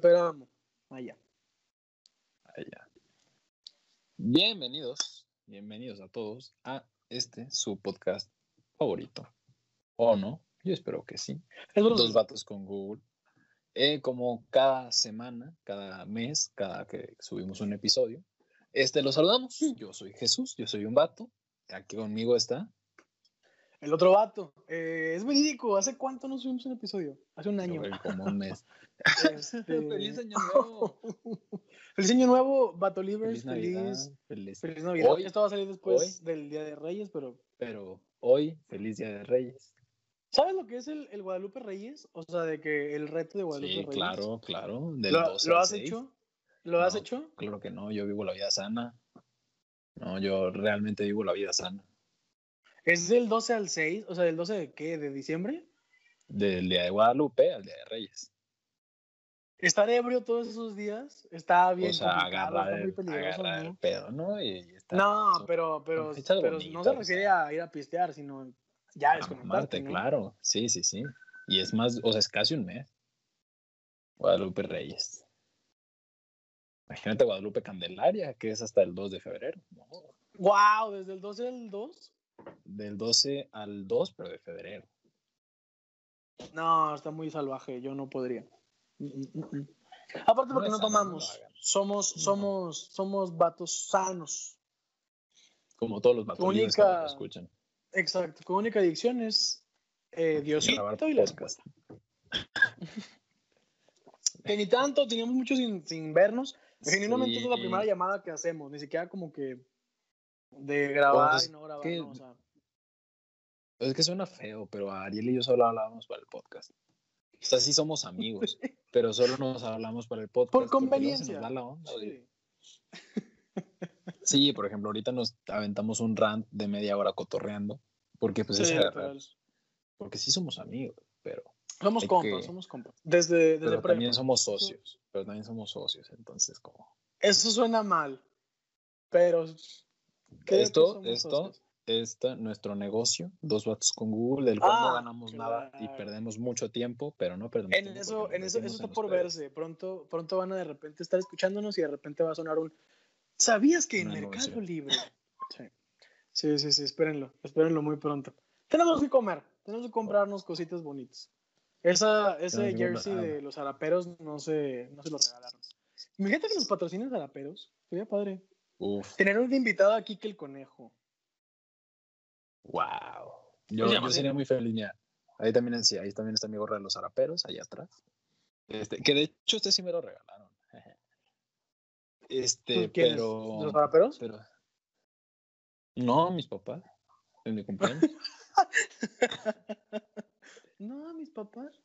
Péramo. Allá. Allá. Bienvenidos, bienvenidos a todos a este su podcast favorito. ¿O no? Yo espero que sí. Dos vatos con Google. Eh, como cada semana, cada mes, cada que subimos un episodio, este lo saludamos. Yo soy Jesús, yo soy un vato. Aquí conmigo está. El otro vato. Eh, es verídico. ¿Hace cuánto nos subimos un episodio? Hace un año. Yo, como un mes. Este, Feliz año nuevo. Feliz año nuevo, Vato Livers. Feliz Navidad. Feliz, Feliz, feliz Navidad. Hoy, Esto va a salir después hoy. del Día de Reyes, pero pero hoy, feliz Día de Reyes. ¿sabes lo que es el, el Guadalupe Reyes? O sea, de que el reto de Guadalupe Sí, Reyes. claro, claro. Del ¿Lo, 12 lo al has 6. hecho? ¿Lo has No. hecho? Claro que no, yo vivo la vida sana. No, yo realmente vivo la vida sana. ¿Es del 12 al 6? O sea, ¿del 12 de qué? ¿De diciembre? Del día de Guadalupe al día de Reyes. Estar ebrio todos esos días está bien o sea, agarrar, está muy el, peligroso, agarrar ¿no? el pedo, ¿no? Y, y estar- No, pero, pero, pero no se o refiere sea. a ir a pistear, sino ya desconectarte, ¿no? claro. Sí, sí, sí. Y es más, o sea, es casi un mes. Guadalupe Reyes. Imagínate Guadalupe Candelaria, que es hasta el 2 de febrero. No, Wow, desde el 12 al 2. Del 12 al 2, pero de febrero. No, está muy salvaje, yo no podría. Mm, mm, mm. Aparte porque No no, tomamos, no somos, somos, somos vatos sanos. Como todos los que Única- nos escuchan. Exacto, con única adicción es eh, Diosito y la podcast. Que ni tanto, teníamos mucho sin, sin vernos. Genuinamente Sí. es la primera llamada que hacemos, ni siquiera como que de grabar Pues, y no grabar, que- no, o sea. Es que suena feo, pero Ariel y yo solo hablábamos para el podcast. O sea, sí somos amigos, pero solo nos hablamos para el podcast. Por conveniencia. nos va la onda. Sí. Sí, por ejemplo, ahorita nos aventamos un rant de media hora cotorreando, porque pues es Sí, agarrar, literal. porque sí somos amigos, pero, Somos compas, que- somos compas. Desde, desde pero también somos socios, pero también somos socios, entonces como Eso suena mal, pero... esto, esto, esta, nuestro negocio, dos vatos con Google, del cual no Ah, ganamos nada y claro. perdemos mucho tiempo, pero no perdemos En tiempo eso, en eso, eso está por ustedes. verse. Pronto, pronto van a de repente estar escuchándonos y de repente va a sonar un. ¿Sabías que en Un Mercado. Libre? Sí. sí, sí, sí, espérenlo, espérenlo muy pronto. Tenemos que comer, tenemos que comprarnos cositas bonitas. Esa, ese jersey comprar- de los haraperos no se, no se lo regalaron. Imagínate que nos patrocinen zaraperos. Sería padre. Uf, Tener un invitado aquí que el conejo. wow. Yo, sería muy feliz, mira. Ahí también, sí, ahí también está mi gorra de los haraperos, allá atrás. Este, que de hecho este sí me lo regalaron. Este, pero... ¿Los zaraperos? pero... No, mis papás. En mi cumpleaños. No, mis papás.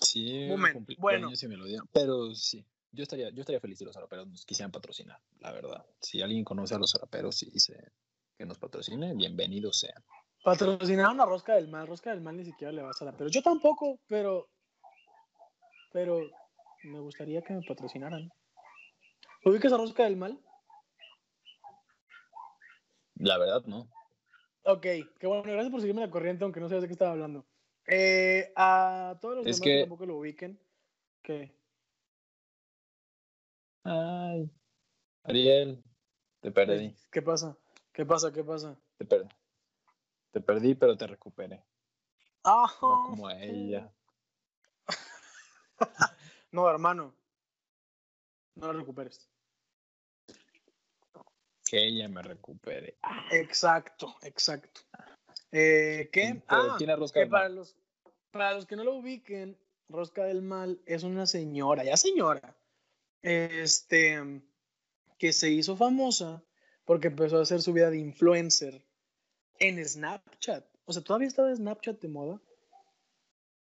Sí, cumpleaños bueno. sí me lo dieron. Pero sí, yo estaría, yo estaría feliz si los haraperos nos quisieran patrocinar, la verdad. Si alguien conoce a los haraperos y dice que nos patrocine, bienvenidos sean. Patrocinaron a Rosca del Mal. Rosca del Mal ni siquiera le va a zaraperos. Yo tampoco, pero. Pero me gustaría que me patrocinaran. ¿Ubicas a Rosca del Mal? La verdad, no. Ok, qué bueno. Gracias por seguirme la corriente, aunque no sabes de qué estaba hablando. Eh, a todos los Es demás que... que- tampoco lo ubiquen. ¿Qué? Ay, Ariel, te perdí, ¿Qué pasa? ¿Qué pasa? ¿Qué pasa? te perdí. Te perdí, pero te recuperé. No como a ella. No, hermano. No lo recuperes. Que ella me recupere. Exacto, exacto. Eh, ¿Qué? Ah, ¿quién es Rosca que para los, para los que no lo ubiquen, Rosca del Mal es una señora, ya señora, este, que se hizo famosa porque empezó a hacer su vida de influencer en Snapchat. O sea, todavía estaba Snapchat de moda.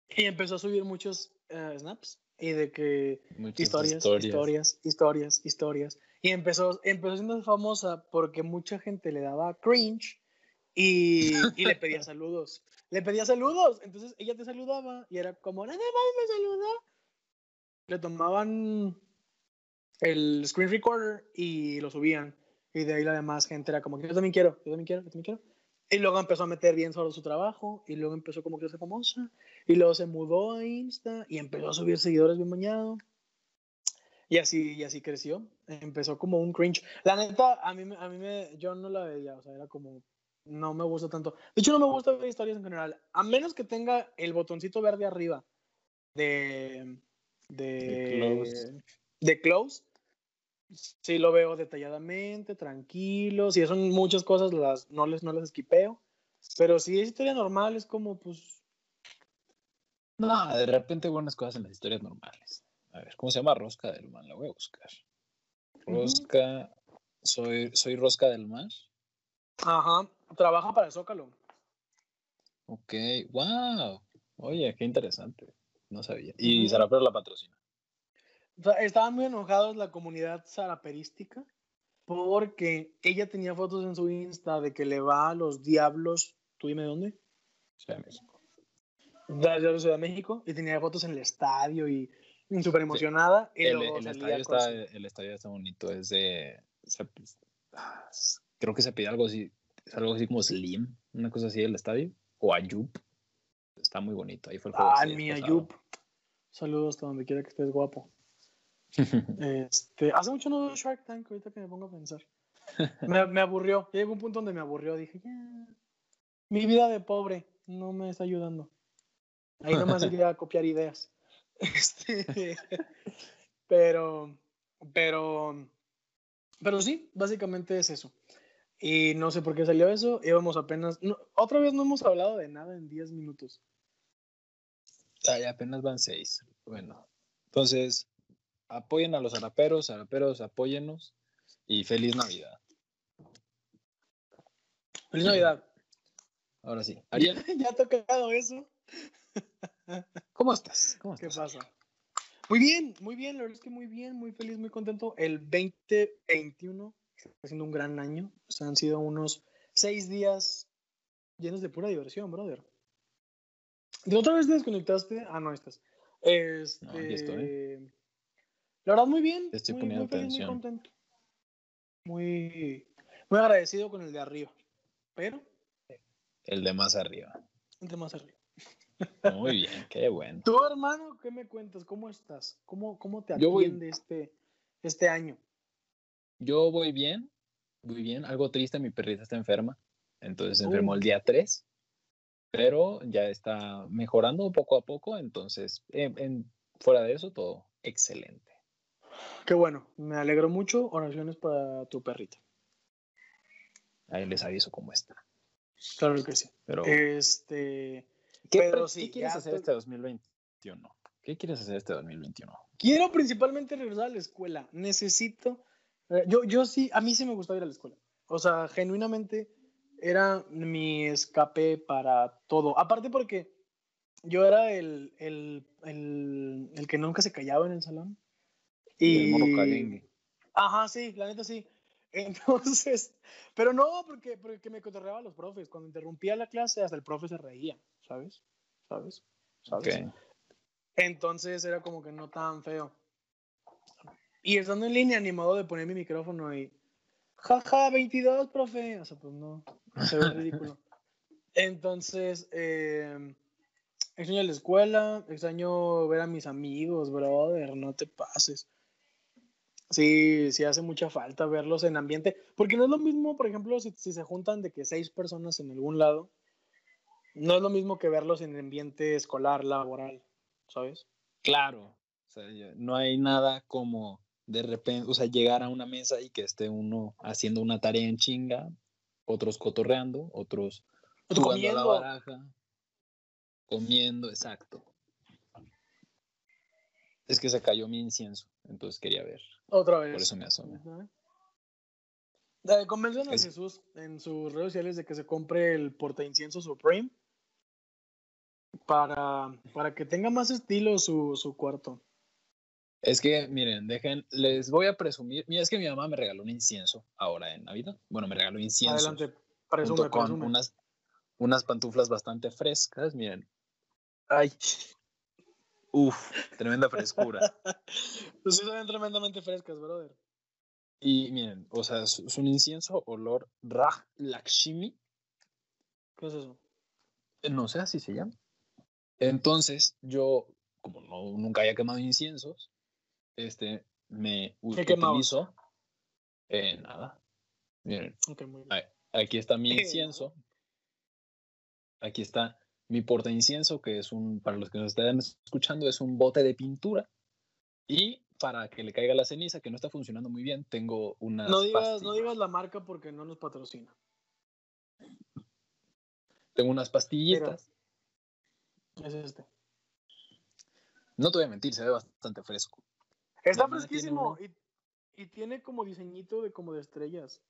Y empezó a subir muchos eh, snaps y de que Muchas historias, historias, historias, historias, Y empezó, empezó siendo famosa porque mucha gente le daba cringe y, y le pedía saludos. Le pedía saludos. Entonces ella te saludaba y era como, nada más me saludó. Le tomaban el screen recorder y lo subían. Y de ahí la demás gente era como, yo también quiero, yo también quiero, yo también quiero. Y luego empezó a meter bien solo su trabajo, y luego empezó como que ser famosa, y luego se mudó a Insta y empezó a subir seguidores bien bañado. Y así, y así creció. Empezó como un cringe. La neta, a mí, a mí me, yo no la veía, o sea, era como, no me gusta tanto. De hecho, no me gusta ver historias en general, a menos que tenga el botoncito verde arriba de, de, De close. Sí lo veo detalladamente, tranquilo. Si son muchas cosas, las, no, les, no las esquipeo. Pero si es historia normal, es como, pues, No, de repente buenas cosas en las historias normales. A ver, ¿cómo se llama Rosca del Mar? La voy a buscar. Rosca, soy, soy Rosca del Mar. ajá, trabaja para el Zócalo. Ok, wow. Oye, qué interesante. No sabía. Y. Sara Pero la patrocina. Estaban muy enojados la comunidad zaraperística porque ella tenía fotos en su Insta de que le va a los diablos. ¿Tú dime dónde? Ciudad de México. De Ciudad de México. Y tenía fotos en el estadio y súper emocionada. y El, estadio está, su- el estadio está bonito. Es de. se- creo que se pide algo así. Algo así como Slim. Una cosa así del estadio. O Ayup. Está muy bonito. Ahí fue el juego. Ah, mi. Ayup. Saludos hasta donde quiera que estés guapo. Este, hace mucho no veo Shark Tank, ahorita que me pongo a pensar. Me, me aburrió. Ya llegó un punto donde me aburrió. Dije, ya. Mi vida de pobre no me está ayudando. Ahí nomás quería copiar ideas. Este, pero, pero, pero sí, básicamente es eso. Y no sé por qué salió eso. Íbamos apenas. no, otra vez no hemos hablado de nada en 10 minutos. Ay, apenas van seis. Bueno, entonces, apoyen a los araperos, araperos, apóyennos y feliz Navidad. Feliz Navidad. Ahora sí. Ariel, ya ha tocado eso. ¿cómo estás? ¿Cómo ¿Qué pasa? Muy bien, muy bien, la verdad es que muy bien, muy feliz, muy contento. El 2021 está siendo un gran año. O sea, han sido unos seis días llenos de pura diversión, brother. ¿De otra vez te desconectaste? Ah, no, estás. Este, No, aquí estoy. La verdad, muy bien. Te estoy muy, poniendo muy feliz, atención. Muy contento. Muy, muy agradecido con el de arriba. Pero, El de más arriba. entre más arriba. Muy bien, qué bueno. Tú, hermano, ¿qué me cuentas? ¿Cómo estás? ¿Cómo, cómo te Yo voy- atiende este, este año? Yo voy bien, muy bien. Algo triste, mi perrita está enferma. Entonces se enfermó Uh. el día 3, pero ya está mejorando poco a poco. Entonces, en- en- fuera de eso, todo excelente. Qué bueno, me alegro mucho. Oraciones para tu perrita. Ahí les aviso cómo está. Claro que sí. Pero, Este, ¿qué, pero qué quieres hacer este 2021? ¿Qué quieres hacer este 2021? quiero principalmente regresar a la escuela. Necesito. eh, Yo, yo sí, a mí sí me gustaba ir a la escuela. O sea, genuinamente era mi escape para todo. Aparte porque yo era el, el, el, el que nunca se callaba en el salón. Y. Ajá, sí, la neta sí. Entonces, pero no, porque, porque me cotorreaba a los profes. Cuando interrumpía la clase, hasta el profe se reía, ¿sabes? ¿Sabes? ¿Sabes? Ok. Entonces era como que no tan feo. Y estando en línea, ni modo de poner mi micrófono y. Jaja, 22, profe. O sea, pues no. Se ve ridículo. Entonces, eh, extraño la escuela, extraño ver a mis amigos, brother, no te pases. Sí, sí hace mucha falta verlos en ambiente, porque no es lo mismo, por ejemplo, si, si se juntan de que seis personas en algún lado, no es lo mismo que verlos en ambiente escolar, laboral, ¿sabes? Claro. O sea, no hay nada como de repente, o sea, llegar a una mesa y que esté uno haciendo una tarea en chinga, otros cotorreando, otros jugando a la comiendo. baraja, comiendo, exacto. Es que se cayó mi incienso, entonces quería ver. Otra vez. Por eso me asomé. Eh, convencen a Es- Jesús en sus redes sociales de que se compre el porta incienso Supreme para, para que tenga más estilo su, su cuarto. Es que, miren, dejen, les voy a presumir. Mira, es que mi mamá me regaló un incienso ahora en Navidad. Bueno, me regaló incienso. Adelante, presume, junto con presume. unas, unas pantuflas bastante frescas, miren. Ay. Uf, tremenda frescura. Pues sí, son tremendamente frescas, brother. Y miren, o sea, es, un incienso olor Raj Lakshmi. ¿Qué es eso? No sé, así se llama. Entonces, yo, como no, nunca había quemado inciensos, este, me ¿Qué utilizo. eh, nada. Miren, Ok, muy bien. Aquí está mi Eh, incienso. Aquí está mi porta incienso, que es un, para los que nos estén escuchando, es un bote de pintura. Y para que le caiga la ceniza, que no está funcionando muy bien, tengo unas No digas, no digas la marca porque no nos patrocina. Tengo unas pastillitas. Es este. No te voy a mentir, se ve bastante fresco. Está mamá tiene fresquísimo y, y tiene como diseñito de como de estrellas.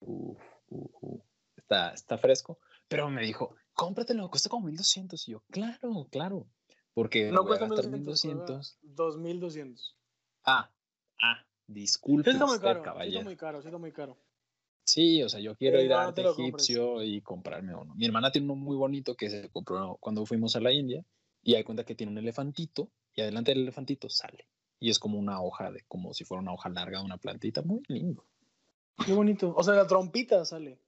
Uf, uf, uf. Está, está fresco. Pero me dijo, cómpratelo, cuesta como 1200. Y yo, claro, claro. Porque No cuesta gastar 1200. 1200. 2200. Ah, ah, disculpe Sí está muy caro. Sí caballero. está muy caro, sí está muy caro. Sí, o sea, yo quiero Sí, ir a arte egipcio y comprarme uno. Mi hermana tiene uno muy bonito que se compró cuando fuimos a la India y hay cuenta que tiene un elefantito y adelante del elefantito sale. Y es como una hoja de, como si fuera una hoja larga de una plantita, muy lindo. Qué bonito. O sea, la trompita sale.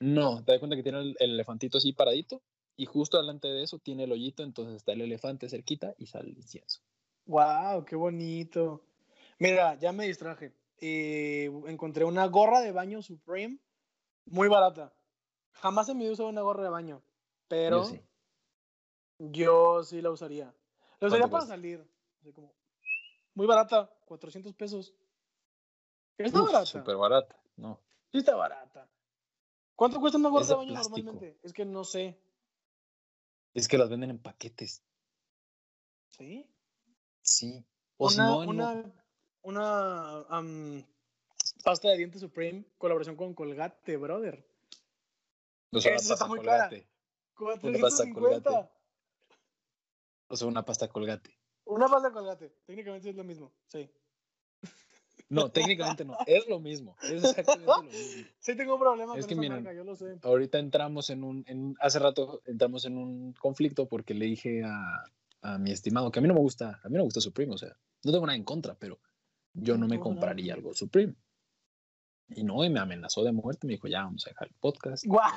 No, te das cuenta que tiene el, el elefantito así paradito y justo delante de eso tiene el hoyito, entonces está el elefante cerquita y sale el incienso. Wow, qué bonito. Mira, ya me distraje. Eh, encontré una gorra de baño Supreme muy barata. Jamás en mi vida he usado una gorra de baño, pero Yo sí. yo sí la usaría. La usaría ¿Cuánto para cuesta? salir. Así como, muy barata, 400 pesos. Está Uf, barata. Súper barata. No, Sí está barata. ¿Cuánto cuesta una gorra de baño plástico. normalmente? Es que no sé. es que las venden en paquetes. ¿Sí? Sí. O si una, no, en una, una am, pasta de dientes Supreme, colaboración con Colgate, brother. o sea, Esa está pasta muy cara. colgate. $450. Colgate. O sea, una pasta colgate. Una pasta Colgate. Técnicamente es lo mismo. Sí. No, técnicamente no. Es lo mismo. Es exactamente lo mismo. Sí tengo un problema Es con que esa miren, marca, yo lo sé. Ahorita entramos en un, en- hace rato entramos en un conflicto porque le dije a, a mi estimado que a mí no me gusta, a mí no me gusta Supreme, o sea, no tengo nada en contra, pero yo no me compraría algo Supreme. Y no, y me amenazó de muerte, me dijo, ya, vamos a dejar el podcast. Guau.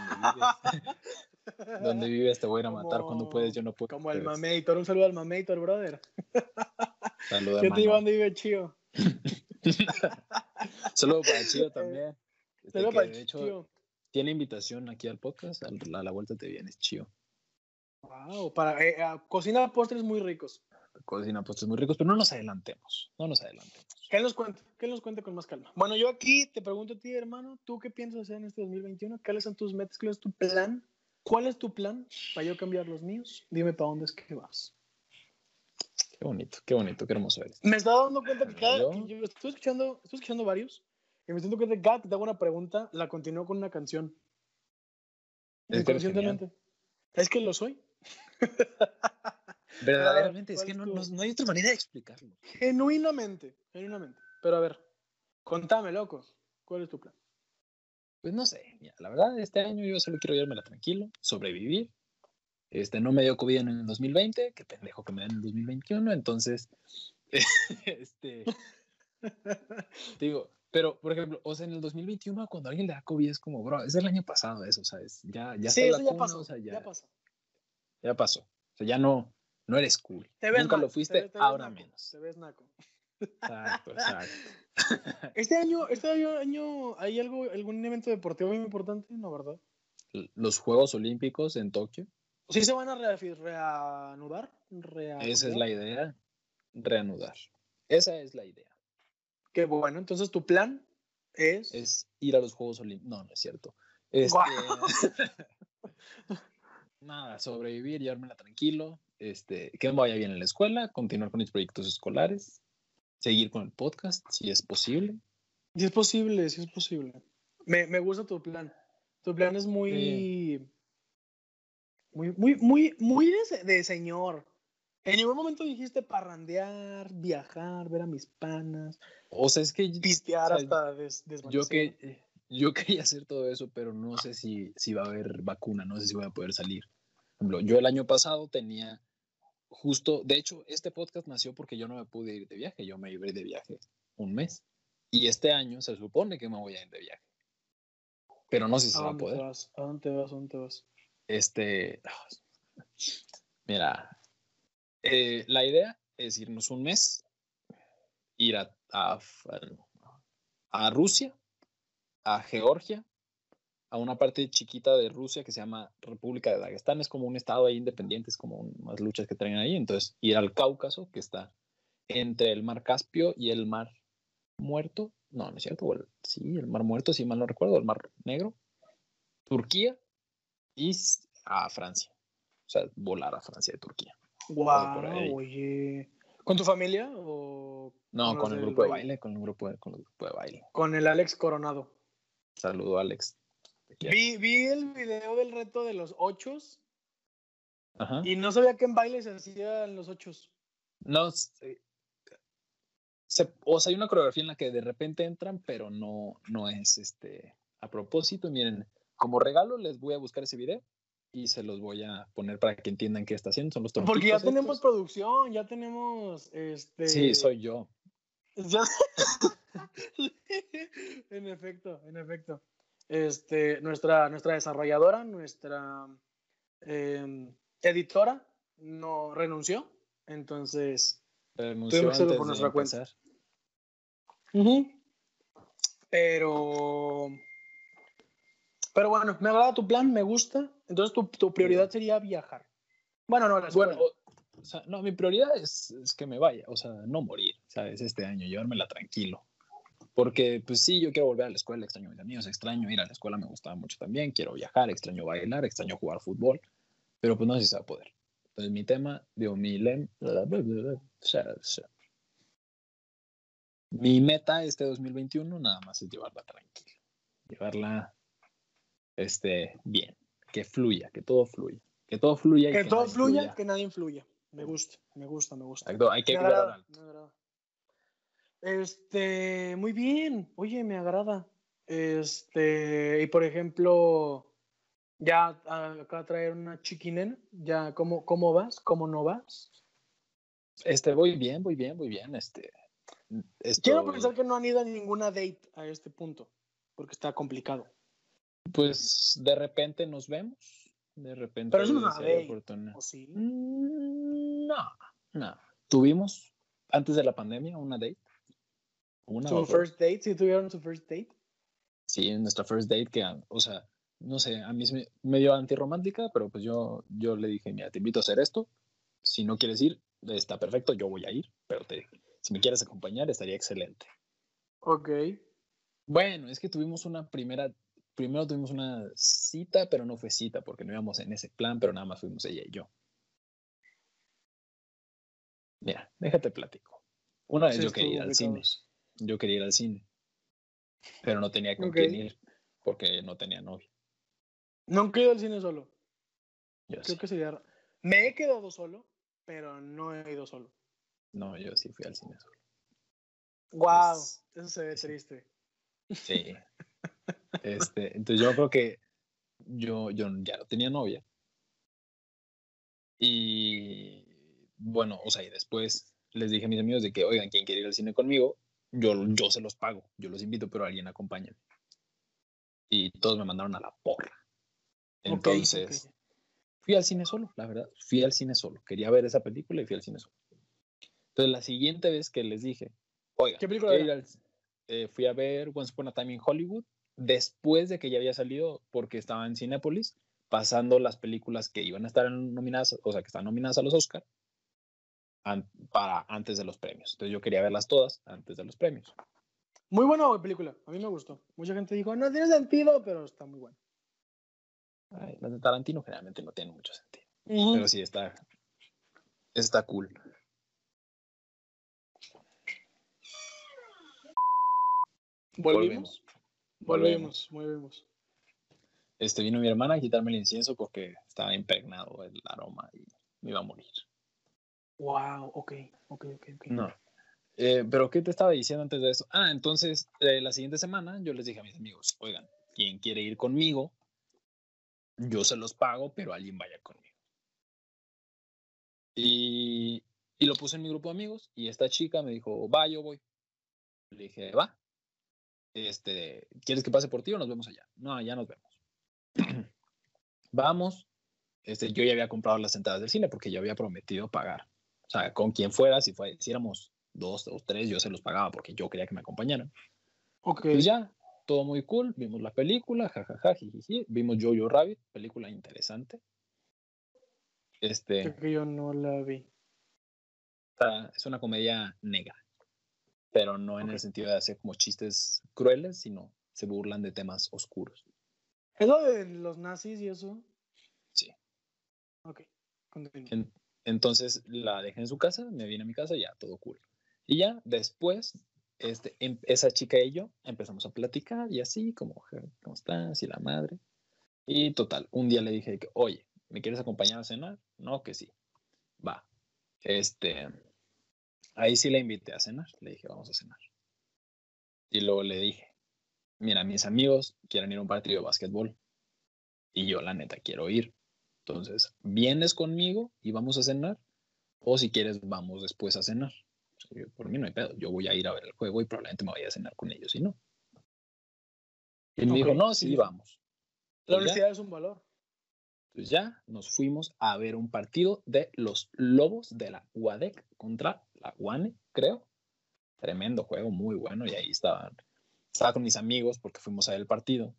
¿Dónde vives? Te voy a ir a matar cuando Como- puedes, yo no puedo. Como el Mameitor. Un saludo al Mameitor, brother. Saludo, ¿Qué te digo dónde vive Chío? Saludo para Chío también. Este, Saludo que para de hecho, Chío. tiene invitación aquí al podcast, a la vuelta te vienes, Chío. Wow, para, eh, ah, cocina postres muy ricos. Cocina postres muy ricos, pero no nos adelantemos, no nos adelantemos. Que nos cuente, que nos cuente con más calma. Bueno, yo aquí te pregunto a ti, hermano, ¿tú qué piensas hacer en este 2021? ¿Cuáles son tus metas? ¿Cuál es tu plan? ¿Cuál es tu plan para yo cambiar los míos? Dime para dónde es que vas. Qué bonito, qué bonito, qué hermoso eres. Me estaba dando cuenta que cada ¿Yo? que yo estoy escuchando, estoy escuchando varios y me cuenta que cada que te hago una pregunta la continúo con una canción. Es que. Es que lo soy. Verdaderamente, es ¿cuál que no, no- no hay otra manera de explicarlo. Genuinamente, genuinamente. Pero a ver, contame, loco. ¿Cuál es tu plan? Pues no sé, mira, la verdad, este año yo solo quiero llevármela tranquilo, sobrevivir. Este, no me dio COVID en el 2020, qué pendejo que me den en el 2021, entonces, este, digo, pero, por ejemplo, o sea, en el 2021 cuando alguien le da COVID es como, bro, es el año pasado eso, ¿sabes? Ya, ya sí, está eso la ya pasó. o sea, ya, ya pasó. ya pasó. O sea, ya no, no eres cool. Te ves Nunca mal, lo te fuiste, te ahora naco, menos. Te ves naco. Exacto, exacto. Este año, este año, año, ¿hay algo, algún evento deportivo muy importante? No, ¿verdad? Los Juegos Olímpicos en Tokio, ¿Sí se van a reafi- reanudar? esa es ¿Reanudar? la idea, reanudar. Esa es la idea. Qué bueno, entonces tu plan es... es ir a los Juegos Olímpicos. No, no es cierto. Este, nada, sobrevivir, llevármela tranquilo, este, que me vaya bien en la escuela, continuar con mis proyectos escolares, seguir con el podcast, si es posible. Si es posible, si es posible. Me, me gusta tu plan. Tu plan es muy... Muy, muy, muy, muy de, de señor. En ningún momento dijiste parrandear, viajar, ver a mis panas, O sea, es que pistear O sea, hasta des, yo, que yo quería hacer todo eso, pero no sé si, si va a haber vacuna, no sé si voy a poder salir. Por ejemplo, yo el año pasado tenía justo, de hecho, este podcast nació porque yo no me pude ir de viaje, yo me iba de viaje un mes. Y este año se supone que me voy a ir de viaje. pero no sé si ¿A se va a poder. vas? ¿A dónde vas? ¿A dónde vas? Este, mira, eh, la idea es irnos un mes, ir a, a, Rusia, a Georgia, a una parte chiquita de Rusia que se llama República de Dagestán, es como un estado ahí independiente, es como unas luchas que traen ahí, entonces ir al Cáucaso, que está entre el mar Caspio y el mar Muerto, no, no es cierto, el- sí, el mar Muerto, si mal no recuerdo, el mar Negro, Turquía y a Francia, o sea, volar a Francia de Turquía. Guau, por ahí. oye. ¿Con tu familia o No, con el grupo de baile, con el grupo de, con el grupo de baile. Con el Alex Coronado. Saludo, Alex. Vi, vi el video del reto de los ochos Ajá. y no sabía que en baile se hacían los ochos. No, se- se- o sea, hay una coreografía en la que de repente entran, pero no, no es este a propósito. Miren, como regalo les voy a buscar ese video y se los voy a poner para que entiendan qué está haciendo. Son los Porque ya tenemos estos. producción, ya tenemos este. Sí, soy yo. Ya- en efecto, en efecto. Este, nuestra, nuestra desarrolladora, nuestra em, editora, no renunció. Entonces, Renunció Tuvimos que hacerlo por nuestra cuenta. pero. Pero bueno, me agrada tu plan, me gusta. Entonces, tu, tu prioridad sería viajar. Bueno, no, la escuela. Bueno, o, sea, no, mi prioridad es, es que me vaya, o sea, no morir, ¿sabes? Este año, llevármela tranquilo. Porque, pues sí, yo quiero volver a la escuela, extraño a mis amigos, extraño ir a la escuela, me gustaba mucho también, quiero viajar, extraño bailar, extraño jugar fútbol, pero pues no sé si se va a poder. Entonces, mi tema, digo, mi lem... Mi meta este 2021 nada más es llevarla tranquila, llevarla este, bien, que fluya, que todo fluya, que todo fluya. y que todo fluya, que nadie influya. Me gusta, me gusta, me gusta. Exacto, hay que me agrada, alto. me agrada. Este, muy bien. Oye, me agrada. Este, y por ejemplo, ya ah, acá a traer una chiquinena, ya, ¿cómo, cómo vas? ¿Cómo no vas? Este, voy bien, voy bien, voy bien. Este, Quiero pensar que no han ido a ninguna date a este punto, porque está complicado. Pues de repente nos vemos, de repente. Pero eso no es si una hay date, oportunidad. ¿O sí? Mm, No, no. Tuvimos antes de la pandemia una date. Una ¿Su o dos. first date? ¿Sí tuvieron su first date? Sí, nuestra first date que, o sea, no sé, a mí es me- medio antirromántica, pero pues yo, yo le dije, mira, te invito a hacer esto. Si no quieres ir, está perfecto, yo voy a ir, pero te, si me quieres acompañar, estaría excelente. Ok. Bueno, es que tuvimos una primera, primero tuvimos una cita, pero no fue cita porque no íbamos en ese plan, pero nada más fuimos ella y yo. Mira, déjate platico. Una vez Sí, yo quería ir al cine, yo quería ir al cine, pero no tenía con quién ir porque no tenía novia. Nunca he ido al cine solo. Yo Creo sí. que sería. Me he quedado solo, pero no he ido solo. No, yo sí fui al cine solo. Wow, Pues, eso se ve sí. triste. Sí. Este, entonces yo creo que yo, yo ya no tenía novia. Y bueno, o sea, y después les dije a mis amigos de que, oigan, ¿quién quiere ir al cine conmigo? Yo, yo se los pago, yo los invito, pero alguien acompaña. Y todos me mandaron a la porra. Entonces, ok. fui al cine solo, la verdad. Fui al cine solo. Quería ver esa película y fui al cine solo. Entonces, la siguiente vez que les dije, oigan, ¿Qué película era? al- eh, fui a ver Once Upon a Time in Hollywood después de que ya había salido porque estaba en Cinépolis pasando las películas que iban a estar nominadas, o sea, que están nominadas a los Oscar an- para antes de los premios. Entonces yo quería verlas todas antes de los premios. Muy buena película, a mí me gustó. Mucha gente dijo, no tiene sentido, pero está muy buena. Ay, las de Tarantino generalmente no tienen mucho sentido, pero sí está está cool. ¿Volvimos? Volvemos. Volvimos. Este vino mi hermana a quitarme el incienso porque estaba impregnado el aroma y me iba a morir. Wow, ok, ok, ok, ok. No. Eh, pero ¿qué te estaba diciendo antes de eso? Ah, entonces eh, la siguiente semana yo les dije a mis amigos, oigan, quien quiere ir conmigo, yo se los pago, pero alguien vaya conmigo. Y, y lo puse en mi grupo de amigos y esta chica me dijo, va, yo voy. Le dije, va. Este, ¿quieres que pase por ti o nos vemos allá? No, ya nos vemos. Vamos. Este, yo ya había comprado las entradas del cine porque yo había prometido pagar. O sea, con quien fuera, si, fue, si éramos dos o tres, yo se los pagaba porque yo quería que me acompañaran. Ok. Pues ya, todo muy cool. Vimos la película, jajaja, jijiji. Vimos Jojo Rabbit, película interesante. Este, Creo que yo no la vi. es una comedia negra, pero no en el sentido de hacer como chistes crueles, sino se burlan de temas oscuros. ¿Es lo de los nazis y eso? Sí. Ok. En- entonces la dejé en su casa, me vine a mi casa, ya todo cool. Y ya después, este, em- esa chica y yo empezamos a platicar y así, como, "Je, ¿cómo estás? Y la madre. Y total, un día le dije que, oye, ¿me quieres acompañar a cenar? No, que sí. Va. Este, ahí sí la invité a cenar. Le dije, vamos a cenar. Y luego le dije, mira, mis amigos quieren ir a un partido de básquetbol. Y yo, la neta, quiero ir. Entonces, ¿vienes conmigo y vamos a cenar? O si quieres, vamos después a cenar. O sea, yo, por mí no hay pedo. Yo voy a ir a ver el juego y probablemente me vaya a cenar con ellos, y no. Y él me dijo, no, sí, vamos. La Pues honestidad es un valor. Pues ya nos fuimos a ver un partido de los Lobos de la UADEC contra la UANE, creo. Tremendo juego, muy bueno. Y ahí estaban, estaba con mis amigos porque fuimos a ver el partido.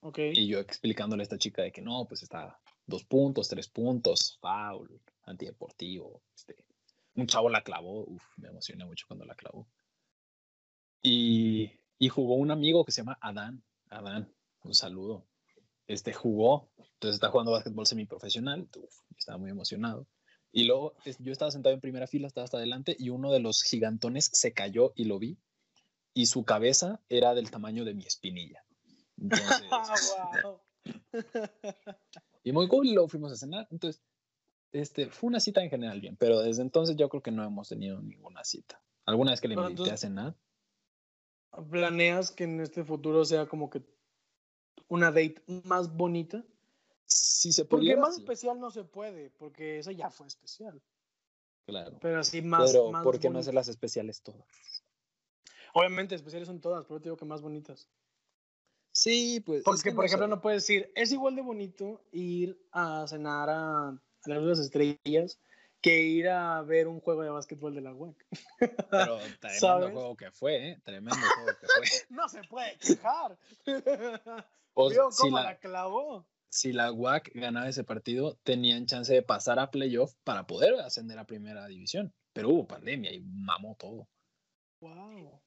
Ok. Y yo explicándole a esta chica de que no, pues está dos puntos, tres puntos, foul, antideportivo. Este, un chavo la clavó, uf, me emocioné mucho cuando la clavó. Y, y jugó un amigo que se llama Adán. Adán, un saludo. Este jugó, entonces está jugando básquetbol semiprofesional, uf, estaba muy emocionado. Y luego yo estaba sentado en primera fila, estaba hasta adelante, y uno de los gigantones se cayó y lo vi, y su cabeza era del tamaño de mi espinilla. Entonces, Ah, y muy cool, y luego fuimos a cenar. Entonces, este, fue una cita en general bien, pero desde entonces yo creo que no hemos tenido ninguna cita. ¿Alguna vez que le invité a cenar? ¿Planeas que en este futuro sea como que una date más bonita? Sí se Porque más sí, especial no se puede, porque esa ya fue especial. claro. Pero así más. pero, más ¿por qué no bonita. hacerlas especiales todas? Obviamente, especiales son todas, pero te digo que más bonitas. Sí, pues. es Porque, que por no ejemplo, sé. no puedes decir, es igual de bonito ir a cenar a, a las estrellas que ir a ver un juego de básquetbol de la UAC. Pero tremendo ¿Sabes? juego que fue, ¿eh? Tremendo juego que fue. No se puede quejar. O ¿Vio si cómo la, la clavó? Si la UAC ganaba ese partido, tenían chance de pasar a playoff para poder ascender a primera división. Pero hubo pandemia y mamó todo. Wow.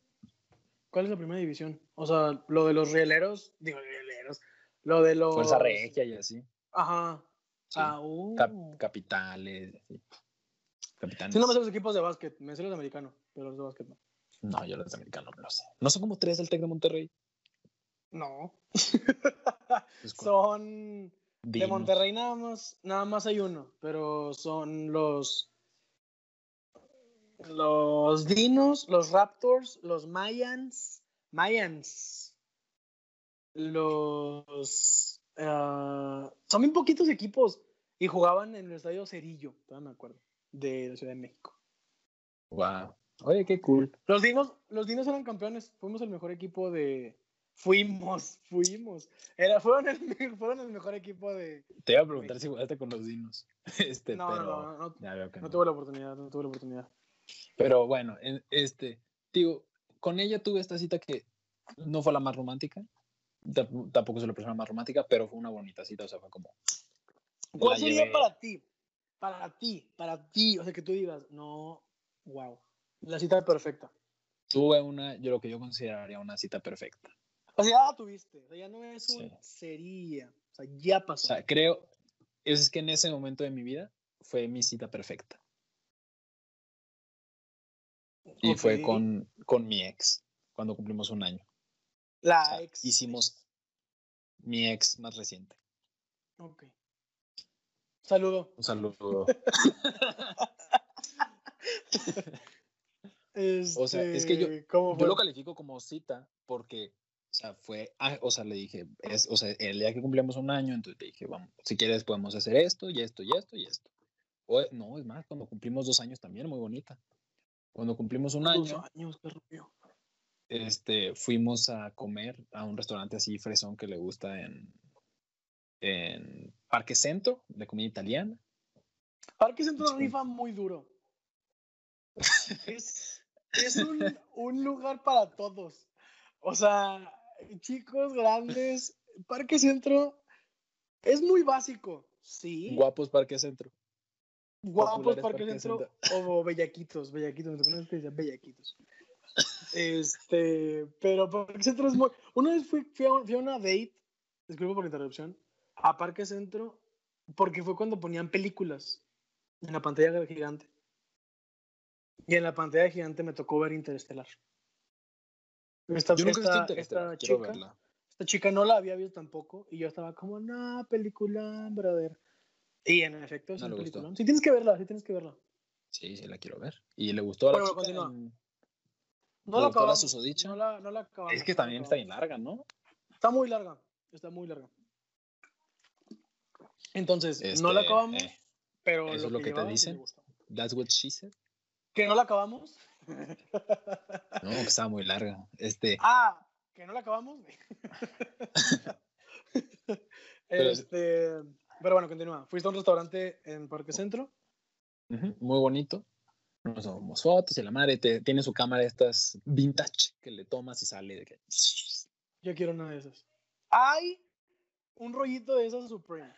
¿Cuál es la primera división? O sea, lo de los rieleros, digo rieleros, lo de los... Fuerza Regia y así. Ajá. Sí. Ah, uh. Cap- capitales. así. Capitanes. Sí, no me sé los equipos de básquet, me sé los de americano, pero los de básquet no. No, yo los de americano no lo sé. ¿No son como tres del Tec de Monterrey? No. Son de. Monterrey nada más, nada más hay uno, pero son los los Dinos, los Raptors, los Mayans, Mayans, los ah, son bien poquitos equipos y jugaban en el estadio Cerillo, todavía me acuerdo, de la Ciudad de México. Wow. Oye, qué cool. Los Dinos, los Dinos eran campeones, fuimos el mejor equipo de fuimos, fuimos. Era, fueron, el, fueron el mejor equipo de. Te iba a preguntar si jugaste con los dinos. Este, No, pero no, no, no, no tuve la oportunidad, no tuve la oportunidad. Pero bueno, en- este, digo, con ella tuve esta cita que no fue la más romántica. Tampoco soy la persona más romántica, pero fue una bonita cita. O sea, fue como. ¿Cuál sería llevé- para ti? Para ti, para ti, o sea, que tú digas, no, wow, la cita perfecta. Tuve una, yo lo que yo consideraría una cita perfecta. O sea, ya la tuviste, o sea, ya no es un Sí. sería, o sea, ya O pasó. sea, creo, es que en ese momento de mi vida fue mi cita perfecta. Y fue con, con mi ex, cuando cumplimos un año. la O sea, ex. hicimos mi ex más reciente. Ok. Saludo. Un saludo. O sea, es que yo- Este, ¿cómo Yo lo califico como cita porque, o sea, fue, ah, o sea, le dije, es, o sea, el día que cumplimos un año, entonces le dije, vamos, si quieres podemos hacer esto y esto y esto y esto. O, no, es más, cuando cumplimos dos años también, muy bonita. Cuando cumplimos un Dos año, años, este, fuimos a comer a un restaurante así fresón que le gusta en, en Parque Centro, de comida italiana. Parque Centro rifa muy duro. es, es un, un lugar para todos. O sea, chicos grandes, Parque Centro es muy básico, sí. Guapos Parque Centro. Guapos Parque, Parque Centro o bellaquitos, bellaquitos, me que decía bellaquitos. Este, pero Parque Centro es muy... Una vez fui, fui, a, fui a una date, disculpa por la interrupción, a Parque Centro, porque fue cuando ponían películas en la pantalla gigante. Y en la pantalla gigante me tocó ver Interestelar. Esta, Yo nunca esta- esta chica, verla. esta chica no la había visto tampoco y yo estaba como, no, película, brother. Y en efecto es No un le gustó. película. Sí tienes que verla, sí tienes que verla. Sí, sí, la quiero ver. Y le gustó a la Bueno, chica en- No ¿Te la acabamos. No la, no la acabamos. Es que no también está bien larga, ¿no? Está muy larga. Está muy larga. Entonces, no la Este, acabamos, eh, pero ¿eso es lo que te sí me dicen? That's what she said. ¿Que no la acabamos? No, que estaba muy larga. Este, ah, ¿que no la acabamos? Pero- este, pero bueno, continúa. Fuiste a un restaurante en Parque Centro. muy bonito. Nos tomamos fotos y la madre te- tiene su cámara estas vintage que le tomas y sale de que. Yo quiero una de esas. Hay un rollito de esas Supreme.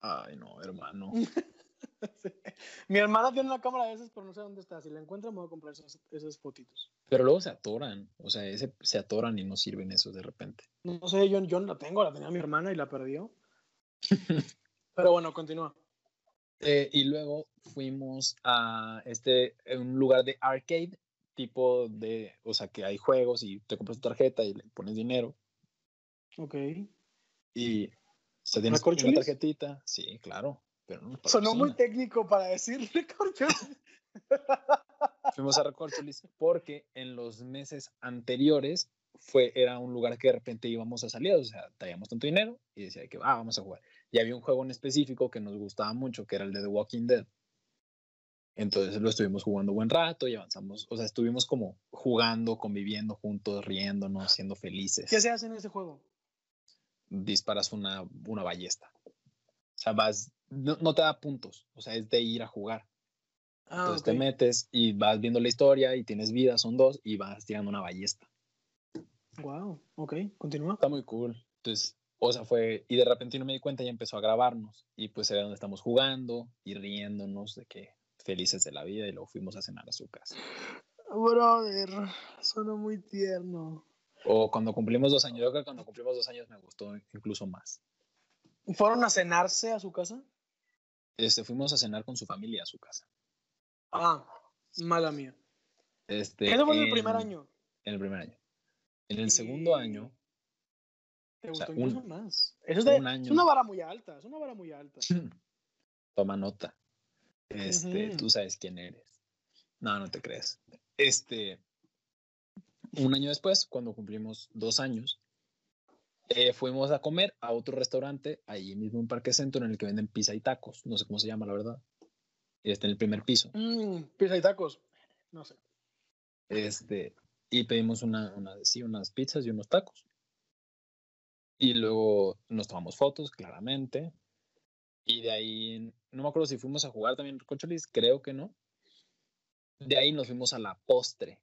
Ay, no, hermano. Sí. Mi hermana tiene una cámara de esas, pero no sé dónde está. Si la encuentra, me voy a comprar esas, esas fotitos. Pero luego se atoran. O sea, ese, se atoran y no sirven esos de repente. No sé, yo, yo no la tengo, la tenía mi hermana y la perdió. Pero bueno, continúa. Eh, y luego fuimos a este, un lugar de arcade, tipo de, o sea, que hay juegos y te compras tu tarjeta y le pones dinero. Ok. Y o sea, tienes una tarjetita. Sí, claro. Pero no Sonó muy técnico para decirle, corcho. Fuimos a Recorcholis porque en los meses anteriores fue, era un lugar que de repente íbamos a salir, o sea, traíamos tanto dinero y decía que ah, vamos a jugar. Y había un juego en específico que nos gustaba mucho, que era el de The Walking Dead. Entonces lo estuvimos jugando buen rato y avanzamos, o sea, estuvimos como jugando, conviviendo juntos, riéndonos, siendo felices. ¿Qué se hace en ese juego? Disparas una, una ballesta. O sea, vas, no, no te da puntos, o sea, es de ir a jugar. Ah, Entonces ok. te metes y vas viendo la historia y tienes vida, son dos, y vas tirando una ballesta. Wow, ok, continúa. Está muy cool. Entonces, o sea, fue, y de repente no me di cuenta y empezó a grabarnos. Y pues se ve donde estamos jugando y riéndonos de que felices de la vida y luego fuimos a cenar a su casa. Brother, sonó muy tierno. O cuando cumplimos dos años, yo creo que cuando cumplimos dos años me gustó incluso más. ¿Fueron a cenarse a su casa? Este, fuimos a cenar con su familia a su casa. Ah, mala mía. Este, Ese fue en el primer año. En el primer año. En el segundo año, Te O sea, gustó incluso un- más. Eso es, de- un año. es una vara muy alta, es una vara muy alta. toma nota. Este, tú sabes quién eres. No, no te crees. Este, un año después, cuando cumplimos dos años, eh, fuimos a comer a otro restaurante, ahí mismo en Parque Centro, en el que venden pizza y tacos. No sé cómo se llama, la verdad. Está en el primer piso. Mm, pizza y tacos. No sé. Este, y pedimos una, una, sí, unas pizzas y unos tacos. Y luego nos tomamos fotos, claramente. Y de ahí, no me acuerdo si fuimos a jugar también Recorcholis, creo que no. De ahí nos fuimos a la postre,